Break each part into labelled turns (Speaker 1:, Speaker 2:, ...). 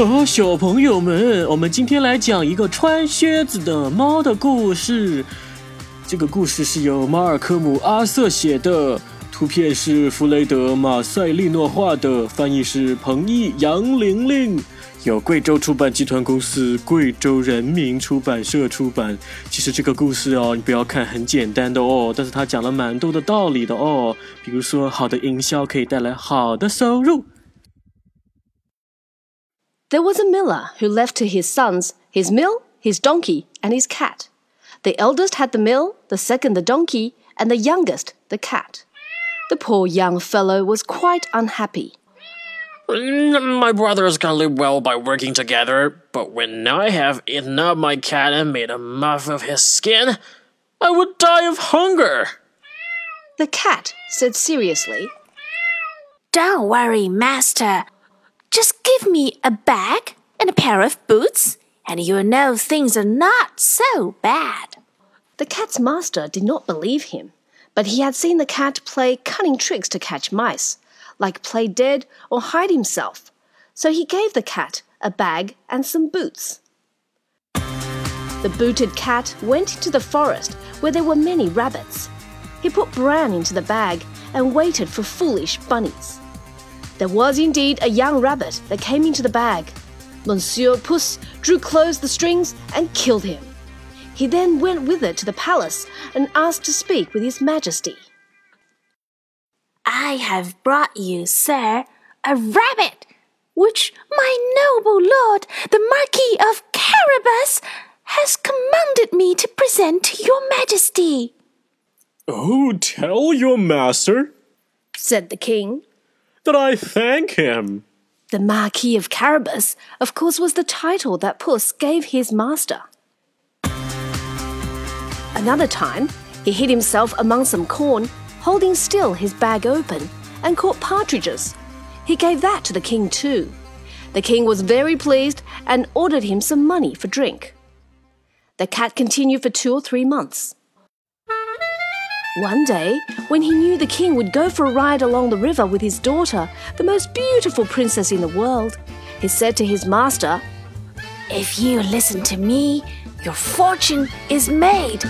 Speaker 1: 哦，小朋友们，我们今天来讲一个穿靴子的猫的故事。这个故事是由马尔科姆·阿瑟写的，图片是弗雷德·马塞利诺画的，翻译是彭毅、杨玲玲，由贵州出版集团公司、贵州人民出版社出版。其实这个故事哦，你不要看很简单的哦，但是它讲了蛮多的道理的哦。比如说，好的营销可以带来好的收入。
Speaker 2: There was a miller who left to his sons his mill, his donkey, and his cat. The eldest had the mill, the second the donkey, and the youngest the cat. The poor young fellow was quite unhappy.
Speaker 3: My brothers can live well by working together, but when I have eaten up my cat and made a muff of his skin, I would die of hunger.
Speaker 2: The cat said seriously,
Speaker 4: Don't worry, master. Just give me a bag and a pair of boots, and you'll know things are not so bad.
Speaker 2: The cat's master did not believe him, but he had seen the cat play cunning tricks to catch mice, like play dead or hide himself, so he gave the cat a bag and some boots. The booted cat went into the forest where there were many rabbits. He put bran into the bag and waited for foolish bunnies. There was indeed a young rabbit that came into the bag. Monsieur Puss drew close the strings and killed him. He then went with it to the palace and asked to speak with His Majesty.
Speaker 4: I have brought you, sir, a rabbit, which my noble lord, the Marquis of Carabas, has commanded me to present to your majesty.
Speaker 1: Oh, tell your master,
Speaker 2: said the king
Speaker 1: that I thank him.
Speaker 2: The Marquis of Carabas, of course, was the title that Puss gave his master. Another time, he hid himself among some corn, holding still his bag open, and caught partridges. He gave that to the king too. The king was very pleased and ordered him some money for drink. The cat continued for two or three months. One day, when he knew the king would go for a ride along the river with his daughter, the most beautiful princess in the world, he said to his master,
Speaker 4: If you listen to me, your fortune is made.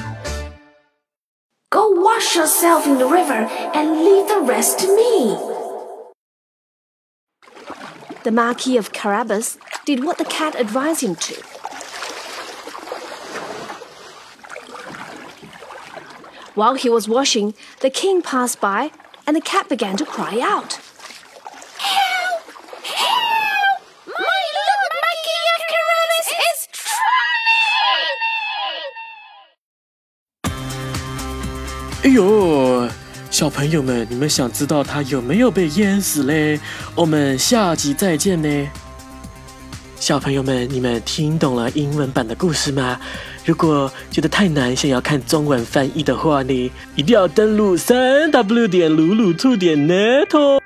Speaker 4: Go wash yourself in the river and leave the rest to me.
Speaker 2: The Marquis of Carabas did what the cat advised him to. While he was washing, the king passed by and the cat began to cry out.
Speaker 4: Help! Help! My Lord Marquis of Carabas is drowning!
Speaker 1: 哎呦，小朋友们，你们想知道他有没有被淹死嘞？我们下集再见呢。 小朋友们，你们听懂了英文版的故事吗？如果觉得太难，想要看中文翻译的话呢，一定要登录三 w 点鲁鲁兔点 net 哦。